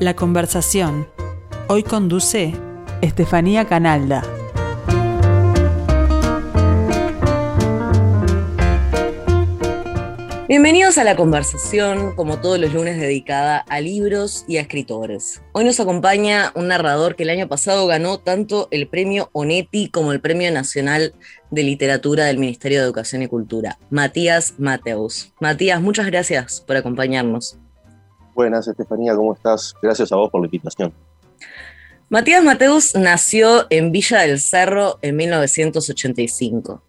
La conversación. Hoy conduce Estefanía Canalda. Bienvenidos a la conversación, como todos los lunes, dedicada a libros y a escritores. Hoy nos acompaña un narrador que el año pasado ganó tanto el premio Onetti como el Premio Nacional de Literatura del Ministerio de Educación y Cultura, Matías Mateus. Matías, muchas gracias por acompañarnos. Buenas, Estefanía, ¿cómo estás? Gracias a vos por la invitación. Matías Mateus nació en Villa del Cerro en 1985.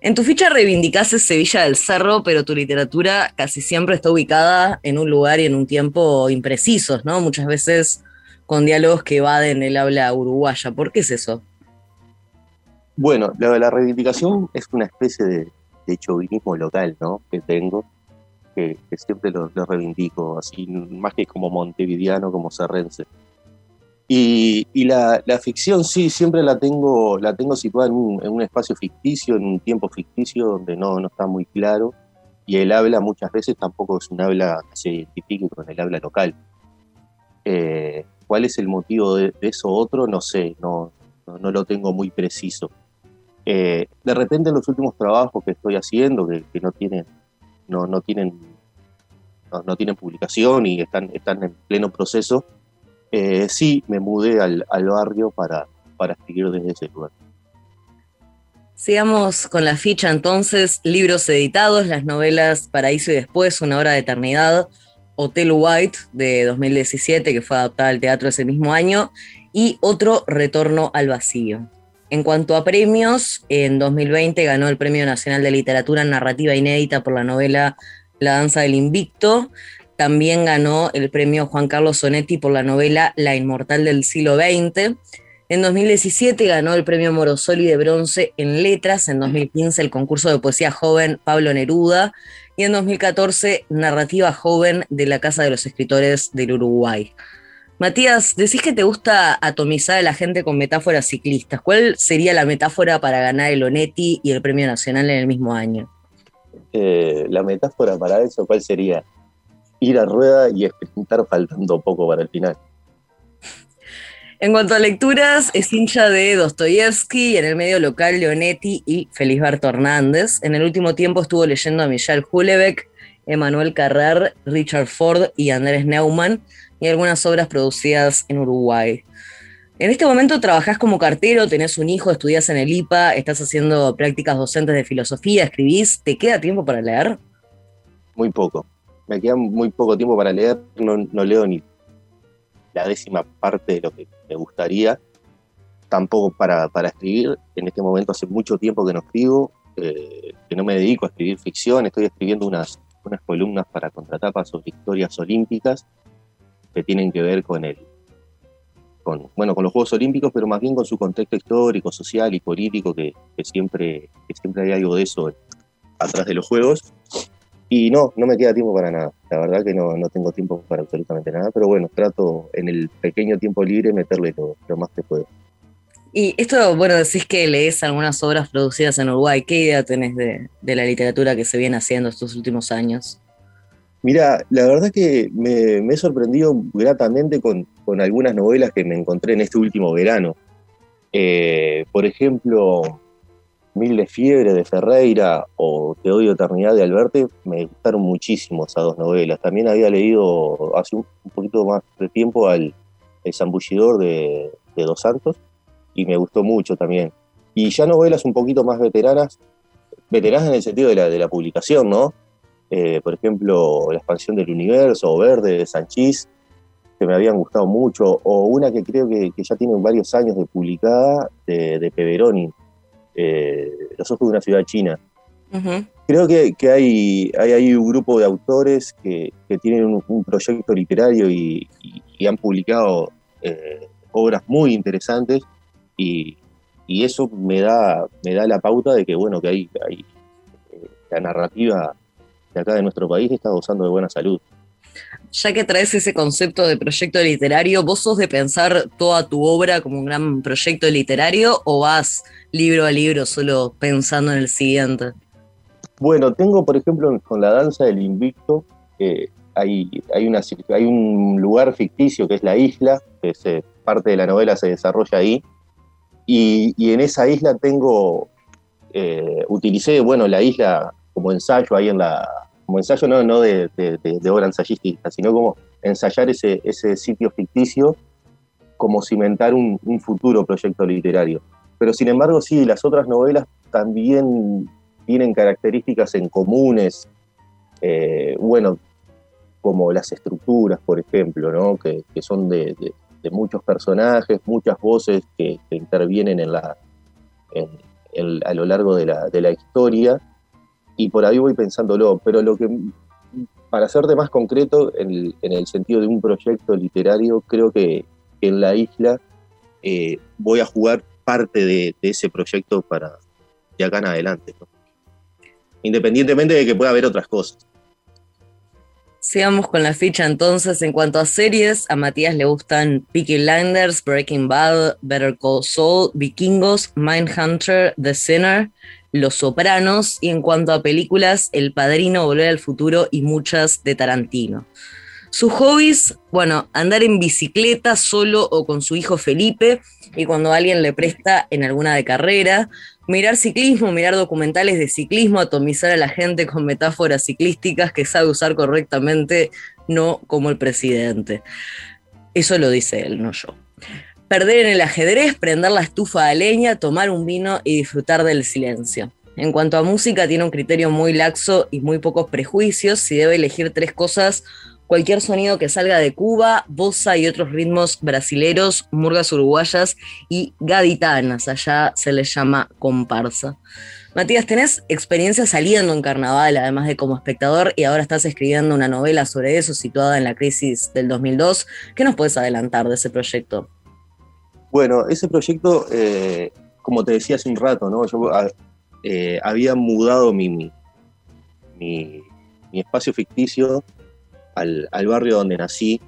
En tu ficha reivindicás Sevilla del Cerro, pero tu literatura casi siempre está ubicada en un lugar y en un tiempo imprecisos, ¿no? Muchas veces con diálogos que evaden el habla uruguaya. ¿Por qué es eso? Bueno, la, la reivindicación es una especie de, de chauvinismo local, ¿no? Que tengo, que, siempre lo, reivindico, así más que como montevideano, como serrense. Y, la, ficción sí, siempre la tengo, la tengo situada en un, espacio ficticio, en un tiempo ficticio donde no, no está muy claro. Y el habla muchas veces tampoco es un habla que se identifique con el habla local. Eh, ¿Cuál es el motivo de, eso otro? No sé, no, no, lo tengo muy preciso. Eh, de repente en los últimos trabajos que estoy haciendo, que, que no tienen no, no tienen, no, tienen publicación y están, están en pleno proceso, eh, sí me mudé al, barrio para, para escribir desde ese lugar. Sigamos con la ficha entonces, libros editados, las novelas Paraíso y Después, Una hora de eternidad, Hotel White de 2017, que fue adaptada al teatro ese mismo año, y otro Retorno al Vacío. En cuanto a premios, en 2020 ganó el Premio Nacional de Literatura Narrativa Inédita por la novela La Danza del Invicto. También ganó el premio Juan Carlos Sonetti por la novela La Inmortal del siglo XX. En 2017 ganó el premio Morosoli de Bronce en Letras. En 2015 el concurso de poesía joven Pablo Neruda. Y en 2014 Narrativa Joven de la Casa de los Escritores del Uruguay. Matías, decís que te gusta atomizar a la gente con metáforas ciclistas. ¿Cuál sería la metáfora para ganar el Onetti y el Premio Nacional en el mismo año? Eh, la metáfora para eso, ¿cuál sería? Ir a rueda y experimentar faltando poco para el final. En cuanto a lecturas, es hincha de Dostoyevsky, en el medio local Leonetti y Felisberto Hernández. En el último tiempo estuvo leyendo a Michel Houellebecq, Emmanuel Carrer, Richard Ford y Andrés Neumann y algunas obras producidas en Uruguay. En este momento trabajás como cartero, tenés un hijo, estudias en el IPA, estás haciendo prácticas docentes de filosofía, escribís. ¿Te queda tiempo para leer? Muy poco. Me queda muy poco tiempo para leer. No, leo ni la décima parte de lo que me gustaría. Tampoco para, para escribir. En este momento hace mucho tiempo que no escribo, eh, que no me dedico a escribir ficción. Estoy escribiendo unas, unas columnas para contratapas sobre historias olímpicas que tienen que ver con el, con, bueno, con los Juegos Olímpicos, pero más bien con su contexto histórico, social y político, que, siempre, siempre hay algo de eso atrás de los Juegos. Y no, no me queda tiempo para nada. La verdad que no, no tengo tiempo para absolutamente nada, pero bueno, trato en el pequeño tiempo libre meterle lo, más que puedo. Y esto, bueno, decís que lees algunas obras producidas en Uruguay. ¿Qué idea tenés de, de la literatura que se viene haciendo estos últimos años? Mira, la verdad que me, he sorprendido gratamente con, algunas novelas que me encontré en este último verano. Eh, por ejemplo, Mil de Fiebre de Ferreira o Te odio eternidad de Alberte me gustaron muchísimo esas dos novelas. También había leído hace un, poquito más de tiempo al El zambullidor de, Dos Santos y me gustó mucho también. Y ya novelas un poquito más veteranas, veteranas en el sentido de la publicación, ¿no? Eh, por ejemplo, La expansión del universo o Verde de Sanchís, que me habían gustado mucho, o una que creo que, ya tiene varios años de publicada, de, de Peveroni, eh, Los ojos de una ciudad china. Creo que, hay, hay ahí un grupo de autores que, tienen un, proyecto literario y, han publicado eh, obras muy interesantes y, eso me da, me da la pauta de que, bueno, que hay, hay la narrativa de acá de nuestro país está gozando de buena salud. Ya que traes ese concepto de proyecto literario, ¿vos sos de pensar toda tu obra como un gran proyecto literario o vas libro a libro solo pensando en el siguiente? Bueno, tengo por ejemplo con la danza del invicto, hay, hay, una, hay un lugar ficticio que es la isla, que parte de la novela se desarrolla ahí, y, y en esa isla tengo, eh, utilicé, bueno, la isla como ensayo ahí en la, como ensayo no, no de, obra ensayística, sino como ensayar ese, ese sitio ficticio como cimentar un, un, futuro proyecto literario. Pero sin embargo, sí, las otras novelas también tienen características en comunes, eh, bueno, como las estructuras, por ejemplo, ¿no? que, son de, muchos personajes, muchas voces que, que intervienen en la, en, en, a lo largo de la, de la historia y por ahí voy pensándolo, pero lo que, para serte más concreto, en el, sentido de un proyecto literario, creo que, en la isla eh, voy a jugar parte de, ese proyecto para de acá en adelante, independientemente de que pueda haber otras cosas. Sigamos con la ficha entonces. En cuanto a series, a Matías le gustan Peaky Blinders, Breaking Bad, Better Call Saul, Vikingos, Mindhunter, The Sinner. Los Sopranos y en cuanto a películas, El Padrino, Volver al Futuro y muchas de Tarantino. Sus hobbies, bueno, andar en bicicleta solo o con su hijo Felipe y cuando alguien le presta en alguna de carrera, mirar ciclismo, mirar documentales de ciclismo, atomizar a la gente con metáforas ciclísticas que sabe usar correctamente, no como el presidente. Eso lo dice él, no yo perder en el ajedrez, prender la estufa de leña, tomar un vino y disfrutar del silencio. En cuanto a música, tiene un criterio muy laxo y muy pocos prejuicios. Si debe elegir tres cosas, cualquier sonido que salga de Cuba, bossa y otros ritmos brasileros, murgas uruguayas y gaditanas, allá se les llama comparsa. Matías, tenés experiencia saliendo en carnaval, además de como espectador, y ahora estás escribiendo una novela sobre eso, situada en la crisis del 2002. ¿Qué nos puedes adelantar de ese proyecto? Bueno, ese proyecto, eh, como te decía hace un rato, ¿no? yo ah, eh, había mudado mi, mi, mi, espacio ficticio al, al, barrio donde nací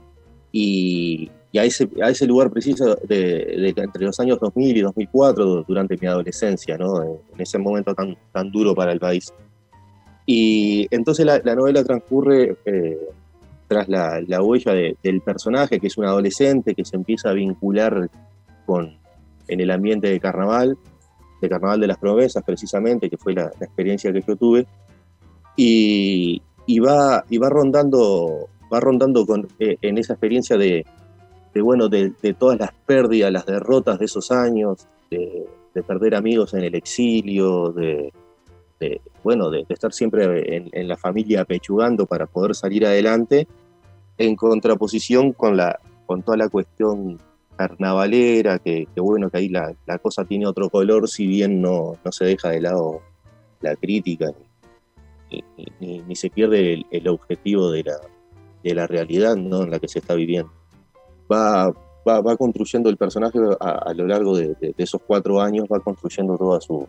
y, y, a, ese, a ese lugar preciso de, de, entre los años 2000 y 2004, durante mi adolescencia, ¿no? en ese momento tan, tan duro para el país. Y entonces la, la novela transcurre eh, tras la, la huella de, del personaje, que es un adolescente que se empieza a vincular con, en el ambiente de carnaval, de Carnaval de las Promesas precisamente, que fue la, la experiencia que yo tuve, y, y, va, y va rondando, va rondando con, eh, en esa experiencia de, de bueno, de, de, todas las pérdidas, las derrotas de esos años, de, de perder amigos en el exilio, de, bueno, de, estar siempre en, en, la familia pechugando para poder salir adelante, en contraposición con, la, con toda la cuestión carnavalera, que, que bueno, que ahí la, la, cosa tiene otro color, si bien no, no se deja de lado la crítica, ni, ni, se pierde el, objetivo de la, de la realidad ¿no? en la que se está viviendo. Va, va, va construyendo el personaje a, lo largo de, esos cuatro años, va construyendo toda su,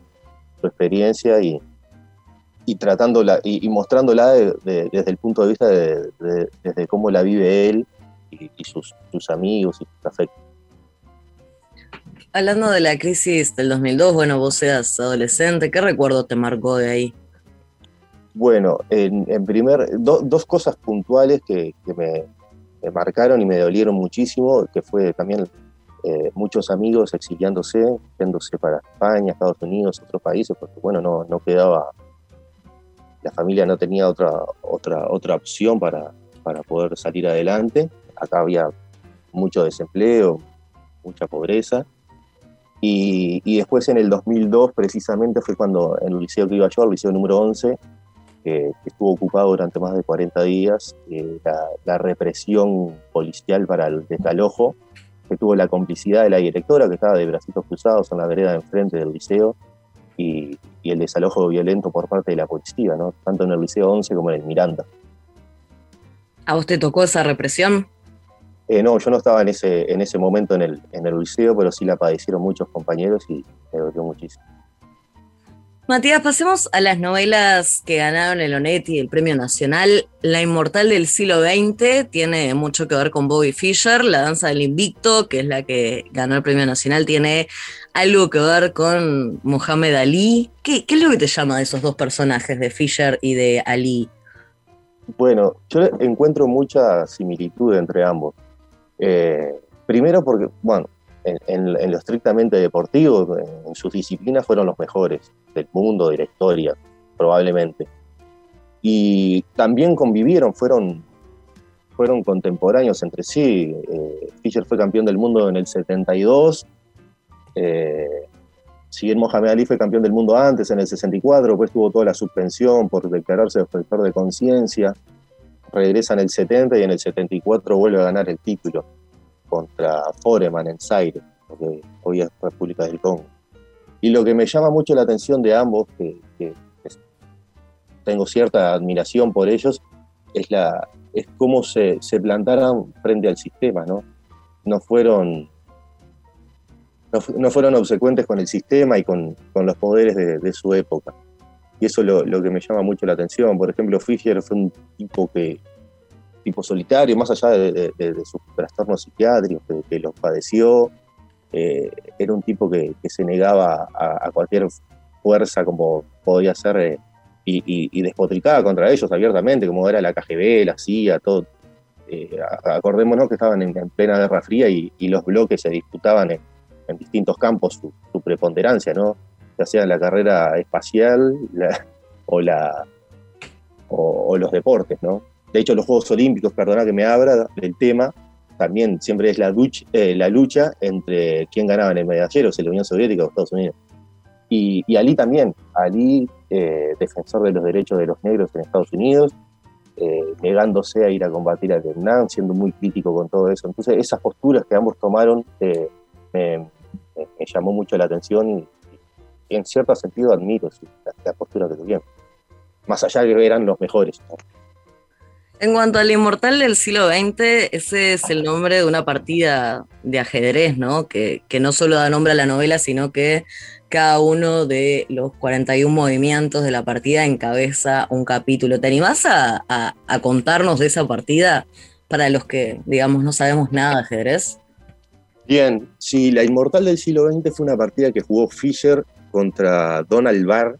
su experiencia y, y tratándola y, mostrándola desde el punto de vista de, desde cómo la vive él y, y sus, sus amigos y sus afectos. Hablando de la crisis del 2002, bueno, vos seas adolescente, ¿qué recuerdo te marcó de ahí? Bueno, en, primer, do, dos cosas puntuales que, que me, me, marcaron y me dolieron muchísimo, que fue también eh, muchos amigos exiliándose, yéndose para España, Estados Unidos, otros países, porque bueno, no, no quedaba, la familia no tenía otra, otra, otra opción para, para poder salir adelante. Acá había mucho desempleo, mucha pobreza. Y, después en el 2002 precisamente fue cuando en el liceo que iba yo, el liceo número 11, que, estuvo ocupado durante más de 40 días, eh, la, represión policial para el desalojo, que tuvo la complicidad de la directora que estaba de bracitos cruzados en la vereda de enfrente del liceo, y, el desalojo violento por parte de la policía, ¿no? tanto en el liceo 11 como en el Miranda. ¿A vos tocó esa represión? Eh, no, yo no estaba en ese, en ese momento en el, en el liceo, pero sí la padecieron muchos compañeros y me dolió muchísimo. Matías, pasemos a las novelas que ganaron el Onetti, el Premio Nacional. La Inmortal del siglo XX tiene mucho que ver con Bobby Fischer. La Danza del Invicto, que es la que ganó el Premio Nacional, tiene algo que ver con Mohamed Ali. ¿Qué, qué es lo que te llama de esos dos personajes, de Fischer y de Ali? Bueno, yo encuentro mucha similitud entre ambos. Eh, primero porque, bueno, en, lo estrictamente deportivo, en sus disciplinas fueron los mejores del mundo, de la historia, probablemente. Y también convivieron, fueron, fueron contemporáneos entre sí. Eh, Fischer fue campeón del mundo en el 72, eh, si Mohamed Ali fue campeón del mundo antes, en el 64, pues tuvo toda la suspensión por declararse defensor de conciencia, regresa en el 70 y en el 74 vuelve a ganar el título contra Foreman en Zaire, que hoy es República del Congo. Y lo que me llama mucho la atención de ambos, que, tengo cierta admiración por ellos, es, la, es cómo se, se plantaron frente al sistema, ¿no? No fueron, no, fueron obsecuentes con el sistema y con, con los poderes de, su época. Y eso es lo, lo, que me llama mucho la atención. Por ejemplo, Fischer fue un tipo que tipo solitario, más allá de, sus trastornos psiquiátricos que, los padeció, eh, era un tipo que, se negaba a, cualquier fuerza como podía ser eh, y, despotricaba contra ellos abiertamente, como era la KGB, la CIA, todo. Eh, acordémonos que estaban en, plena Guerra Fría y, los bloques se disputaban en, distintos campos su, preponderancia, ¿no? Ya sea la carrera espacial o, la, o los deportes, ¿no? De hecho, los Juegos Olímpicos, perdona que me abra del tema, también siempre es la, eh, la lucha entre quién ganaba en el medallero, si la Unión Soviética o Estados Unidos. Y, Ali también, Ali, eh, defensor de los derechos de los negros en Estados Unidos, eh, negándose a ir a combatir a Vietnam, siendo muy crítico con todo eso. Entonces, esas posturas que ambos tomaron me, llamó mucho la atención y, en cierto sentido admiro la, postura que tuvieron. Más allá de que eran los mejores. En cuanto al inmortal del siglo XX, ese es el nombre de una partida de ajedrez, ¿no? Que, que, no solo da nombre a la novela, sino que cada uno de los 41 movimientos de la partida encabeza un capítulo. ¿Te animás a, a, contarnos de esa partida para los que, digamos, no sabemos nada de ajedrez? Bien, sí, la inmortal del siglo XX fue una partida que jugó Fischer contra Donald Barr,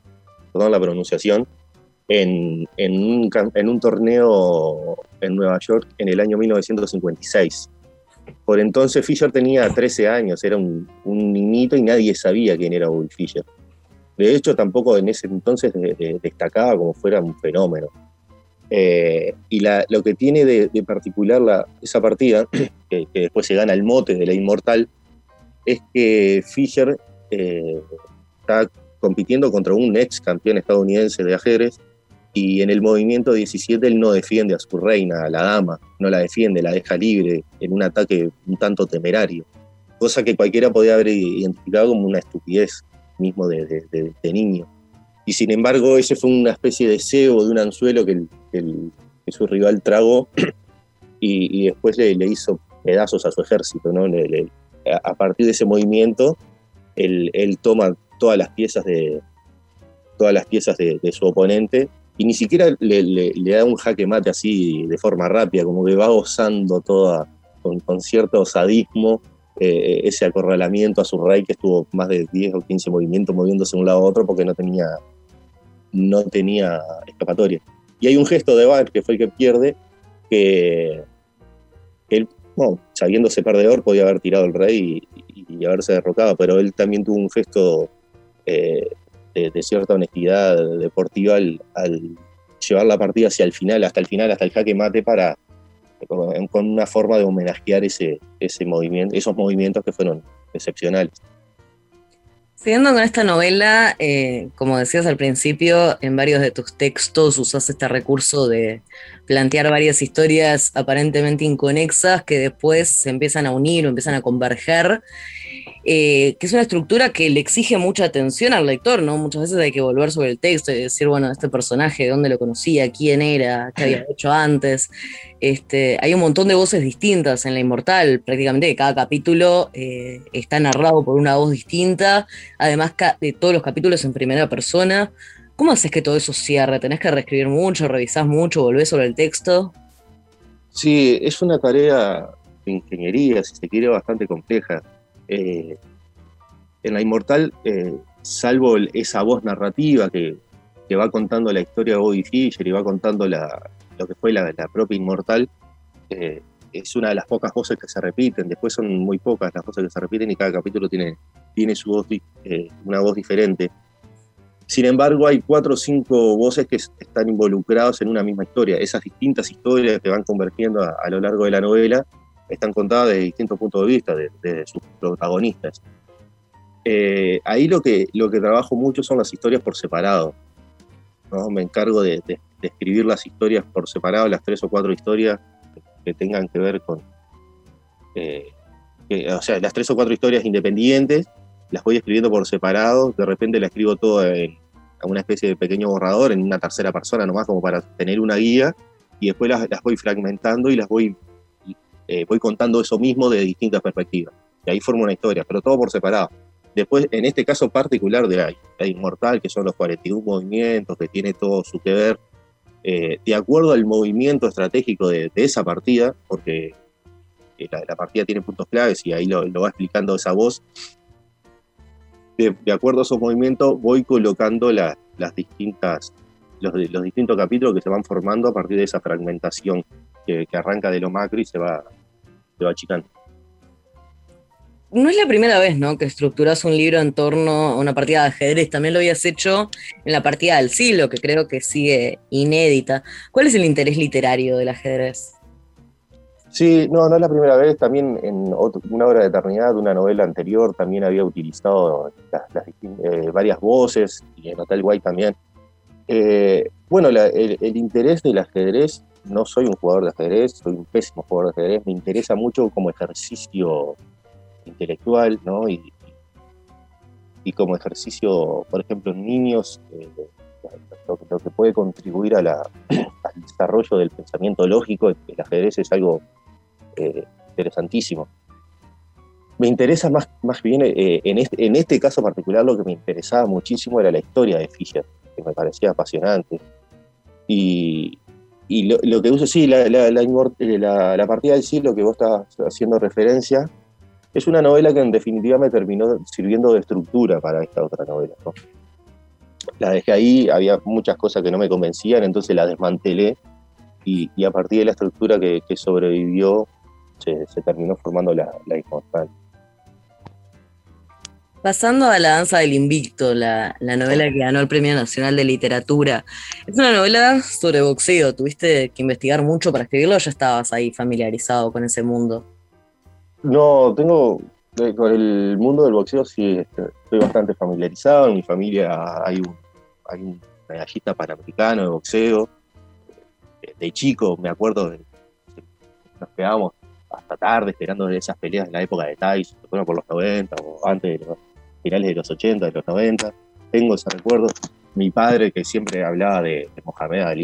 perdón la pronunciación, en, un, torneo en Nueva York en el año 1956. Por entonces Fisher tenía 13 años, era un, niñito y nadie sabía quién era Bobby Fischer. De hecho, tampoco en ese entonces destacaba como fuera un fenómeno. Eh, y lo que tiene de, particular esa partida, que, después se gana el mote de la inmortal, es que Fischer eh, está compitiendo contra un ex campeón estadounidense de ajedrez y en el movimiento 17 él no defiende a su reina, a la dama, no la defiende, la deja libre en un ataque un tanto temerario, cosa que cualquiera podía haber identificado como una estupidez mismo de, niño. Y sin embargo, ese fue una especie de cebo de un anzuelo que, su rival tragó y, después le, hizo pedazos a su ejército. ¿no? a partir de ese movimiento, él, toma todas las piezas de, todas las piezas de, su oponente y ni siquiera le, da un jaque mate así de forma rápida, como que va gozando toda, con, cierto sadismo, eh, ese acorralamiento a su rey que estuvo más de 10 o 15 movimientos moviéndose de un lado a otro porque no tenía, no tenía escapatoria. Y hay un gesto de Bar, que fue el que pierde, que él, sabiéndose perdedor, podía haber tirado el rey y, haberse derrocado, pero él también tuvo un gesto eh, de, cierta honestidad deportiva al, llevar la partida hacia el final, hasta el final, hasta el jaque mate para con una forma de homenajear ese, ese movimiento, esos movimientos que fueron excepcionales. Siguiendo con esta novela, eh, como decías al principio, en varios de tus textos usas este recurso de plantear varias historias aparentemente inconexas que después se empiezan a unir o empiezan a converger eh, que es una estructura que le exige mucha atención al lector, ¿no? Muchas veces hay que volver sobre el texto y decir, bueno, este personaje, ¿dónde lo conocía? ¿Quién era? ¿Qué había hecho antes? Este, hay un montón de voces distintas en La Inmortal, prácticamente cada capítulo eh, está narrado por una voz distinta, además de todos los capítulos en primera persona. ¿Cómo haces que todo eso cierre? ¿Tenés que reescribir mucho, revisás mucho, volvés sobre el texto? Sí, es una tarea de ingeniería, si se quiere, bastante compleja eh, en La Inmortal, eh, salvo esa voz narrativa que, va contando la historia de Bobby Fischer y va contando la, lo que fue la, propia Inmortal, eh, es una de las pocas voces que se repiten, después son muy pocas las voces que se repiten y cada capítulo tiene, tiene su voz, una voz diferente. Sin embargo, hay cuatro o cinco voces que están involucrados en una misma historia. Esas distintas historias que van convergiendo a, lo largo de la novela están contadas desde distintos puntos de vista de, sus protagonistas. Eh, ahí lo que, lo que trabajo mucho son las historias por separado. ¿no? Me encargo de, de, escribir las historias por separado, las tres o cuatro historias que tengan que ver con, eh, o sea, las tres o cuatro historias independientes, las voy escribiendo por separado, de repente las escribo todo en una especie de pequeño borrador, en una tercera persona nomás, como para tener una guía, y después las, voy fragmentando y las voy, eh, voy contando eso mismo de distintas perspectivas. Y ahí formo una historia, pero todo por separado. Después, en este caso particular de la, Inmortal, que son los 41 movimientos, que tiene todo su que ver, eh, de acuerdo al movimiento estratégico de, esa partida, porque eh, la, partida tiene puntos claves y ahí lo, va explicando esa voz, de, acuerdo a esos movimientos voy colocando las distintas, los, los, distintos capítulos que se van formando a partir de esa fragmentación que, que arranca de lo macro y se va, se va achicando no es la primera vez, ¿no? Que estructuras un libro en torno a una partida de ajedrez. También lo habías hecho en la partida del siglo, que creo que sigue inédita. ¿Cuál es el interés literario del ajedrez? Sí, no, no es la primera vez. También en una obra de eternidad, una novela anterior, también había utilizado eh, varias voces, y en Hotel White también. Eh, bueno, el, el interés del ajedrez, no soy un jugador de ajedrez, soy un pésimo jugador de ajedrez, me interesa mucho como ejercicio intelectual, ¿no? Y, y como ejercicio, por ejemplo, en niños, eh, lo, que puede contribuir al desarrollo del pensamiento lógico, el ajedrez es algo eh, interesantísimo. Me interesa más, más bien, eh, en, este, en este caso particular, lo que me interesaba muchísimo era la historia de Fischer, que me parecía apasionante. Y, y lo, que uso, sí, la, la, la, la partida del siglo que vos estás haciendo referencia, es una novela que en definitiva me terminó sirviendo de estructura para esta otra novela. La dejé ahí, había muchas cosas que no me convencían, entonces la desmantelé y, a partir de la estructura que, sobrevivió se, terminó formando la, la inmortal. Pasando a La Danza del Invicto, la, la, novela que ganó el Premio Nacional de Literatura. Es una novela sobre boxeo. ¿Tuviste que investigar mucho para escribirlo o ya estabas ahí familiarizado con ese mundo? No, tengo, eh, con el mundo del boxeo sí este, estoy bastante familiarizado. En mi familia hay un, hay medallista panamericano de boxeo. Eh, de chico me acuerdo, de, nos quedábamos hasta tarde esperando esas peleas en la época de Tyson, por los 90 o antes de los finales de los 80, de los 90. Tengo ese recuerdo. Mi padre que siempre hablaba de, Mohamed Ali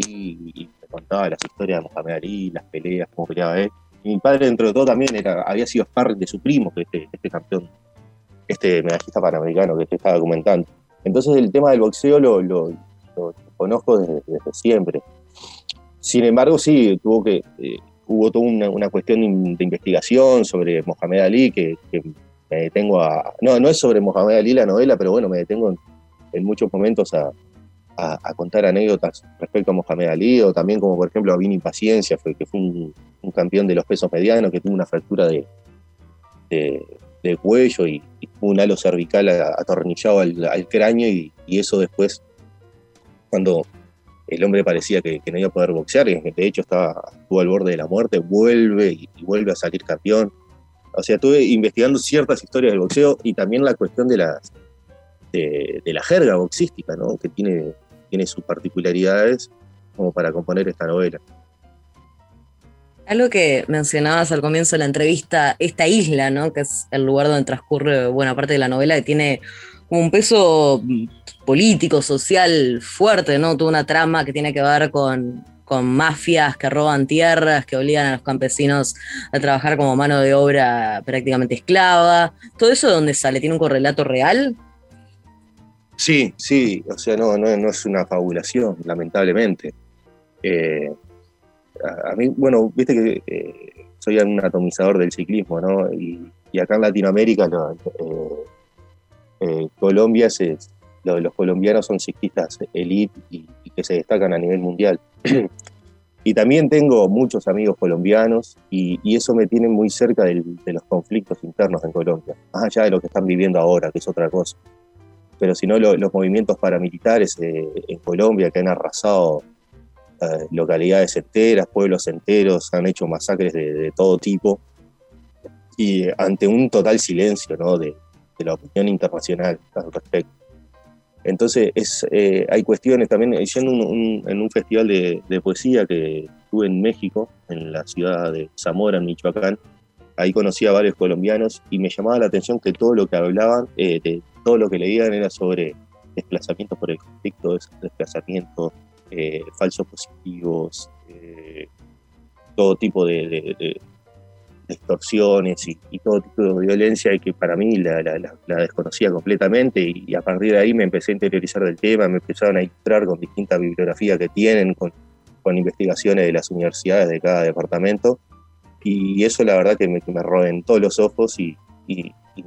y, me contaba las historias de Mohamed Ali, las peleas, cómo peleaba él mi padre, dentro de todo, también era, había sido sparring de su primo, que este, este campeón, este medallista panamericano que te estaba comentando. Entonces, el tema del boxeo lo, lo, conozco desde, siempre. Sin embargo, sí, tuvo que, eh, hubo toda una, cuestión de investigación sobre Mohamed Ali que, me detengo a. No, no es sobre Mohamed Ali la novela, pero bueno, me detengo en muchos momentos a, contar anécdotas respecto a Mohamed Ali, o también como por ejemplo a Vini Paciencia, que fue un, campeón de los pesos medianos, que tuvo una fractura de, de, cuello y, un halo cervical atornillado al, cráneo, y, eso después, cuando el hombre parecía que, no iba a poder boxear, de hecho estaba, estuvo al borde de la muerte, vuelve y, vuelve a salir campeón. O sea, estuve investigando ciertas historias del boxeo y también la cuestión de las de, la jerga boxística, ¿no? que tiene tiene sus particularidades como para componer esta novela. Algo que mencionabas al comienzo de la entrevista, esta isla, ¿no? que es el lugar donde transcurre buena parte de la novela, que tiene un peso político, social fuerte, ¿no? Toda una trama que tiene que ver con, con mafias que roban tierras, que obligan a los campesinos a trabajar como mano de obra prácticamente esclava. ¿Todo eso de dónde sale? ¿Tiene un correlato real? Sí, sí, o sea, no, no, es una fabulación, lamentablemente. Eh, a, mí, bueno, viste que eh, soy un atomizador del ciclismo, ¿no? Y, acá en Latinoamérica, eh, Colombia, se, los colombianos son ciclistas elite y, que se destacan a nivel mundial. y también tengo muchos amigos colombianos y, eso me tiene muy cerca de los conflictos internos en Colombia, más allá de lo que están viviendo ahora, que es otra cosa. Pero si no, los movimientos paramilitares eh, en Colombia que han arrasado eh, localidades enteras, pueblos enteros, han hecho masacres de, todo tipo y ante un total silencio ¿no? de, de la opinión internacional al respecto. Entonces es, eh, hay cuestiones también, yendo en un festival de, poesía que estuve en México, en la ciudad de Zamora, en Michoacán, ahí conocí a varios colombianos y me llamaba la atención que todo lo que hablaban, eh, de, todo lo que leían era sobre desplazamientos por el conflicto, desplazamientos, eh, falsos positivos, todo tipo de, extorsiones y, todo tipo de violencia y que para mí la, desconocía completamente y, a partir de ahí me empecé a interiorizar del tema, me empezaron a ilustrar con distintas bibliografías que tienen, con, con investigaciones de las universidades de cada departamento y eso la verdad que me, me todos los ojos y,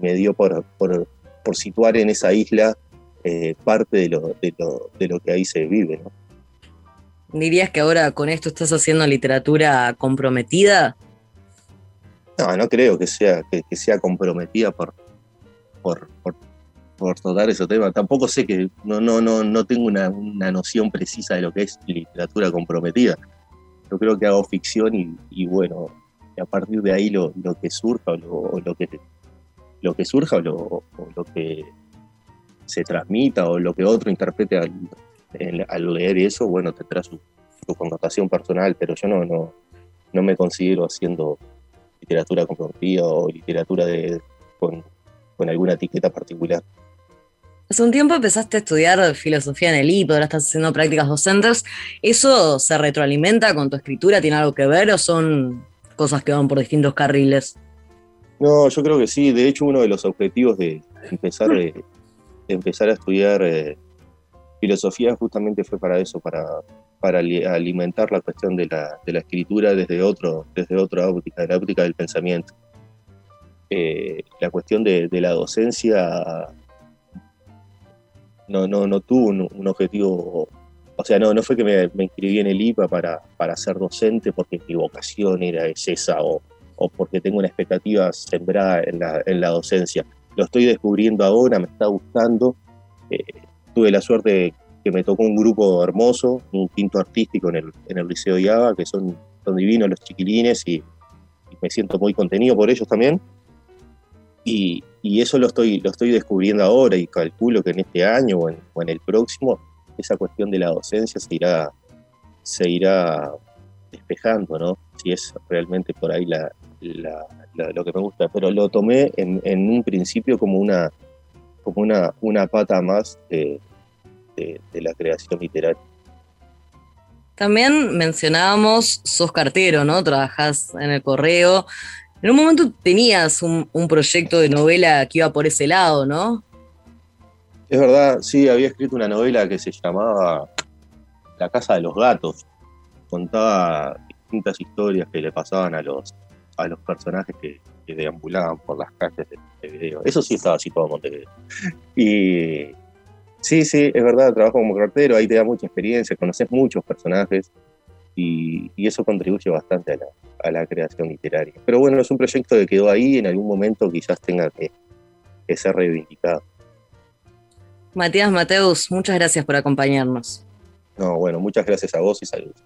me dio por, por, situar en esa isla eh, parte de lo, de, lo, de lo que ahí se vive. ¿Dirías que ahora con esto estás haciendo literatura comprometida? No, no creo que sea, que, sea comprometida por, por, por, tratar ese tema. Tampoco sé que no, no, no, no tengo una, noción precisa de lo que es literatura comprometida. Yo creo que hago ficción y, bueno, a partir de ahí lo, que surja o lo, que lo que surja o lo, que se transmita o lo que otro interprete al, leer eso, bueno, tendrá su, su, connotación personal, pero yo no, no, no me considero haciendo literatura comprometida o literatura de, con, alguna etiqueta particular. Hace un tiempo empezaste a estudiar filosofía en el IPO, ahora estás haciendo prácticas docentes. ¿Eso se retroalimenta con tu escritura? ¿Tiene algo que ver o son cosas que van por distintos carriles? No, yo creo que sí. De hecho, uno de los objetivos de empezar, de, empezar a estudiar eh, filosofía justamente fue para eso, para para alimentar la cuestión de la, de la escritura desde, otro, desde otra óptica, de la óptica del pensamiento. Eh, la cuestión de, de, la docencia no, no, no tuvo un, objetivo, o sea, no, no fue que me, me, inscribí en el IPA para, para ser docente porque mi vocación era esa o, o porque tengo una expectativa sembrada en la, en la, docencia. Lo estoy descubriendo ahora, me está gustando. Eh, tuve la suerte de me tocó un grupo hermoso, un quinto artístico en el, en el Liceo Yaba, que son, son divinos los chiquilines y, me siento muy contenido por ellos también. Y, y, eso lo estoy, lo estoy descubriendo ahora y calculo que en este año o en, el próximo esa cuestión de la docencia se irá, se irá despejando, ¿no? Si es realmente por ahí la, lo que me gusta. Pero lo tomé en, en, un principio como una, como una, una pata más de, de, la creación literaria. También mencionábamos, sos cartero, ¿no? Trabajás en el correo. En un momento tenías un, proyecto de novela que iba por ese lado, ¿no? Es verdad, sí, había escrito una novela que se llamaba La Casa de los Gatos. Contaba distintas historias que le pasaban a los, a los personajes que, deambulaban por las calles de Montevideo. Eso sí estaba situado en Montevideo. Y, Sí, sí, es verdad, trabajo como cartero, ahí te da mucha experiencia, conoces muchos personajes y, eso contribuye bastante a la, creación literaria. Pero bueno, es un proyecto que quedó ahí y en algún momento quizás tenga que, ser reivindicado. Matías Mateus, muchas gracias por acompañarnos. No, bueno, muchas gracias a vos y saludos.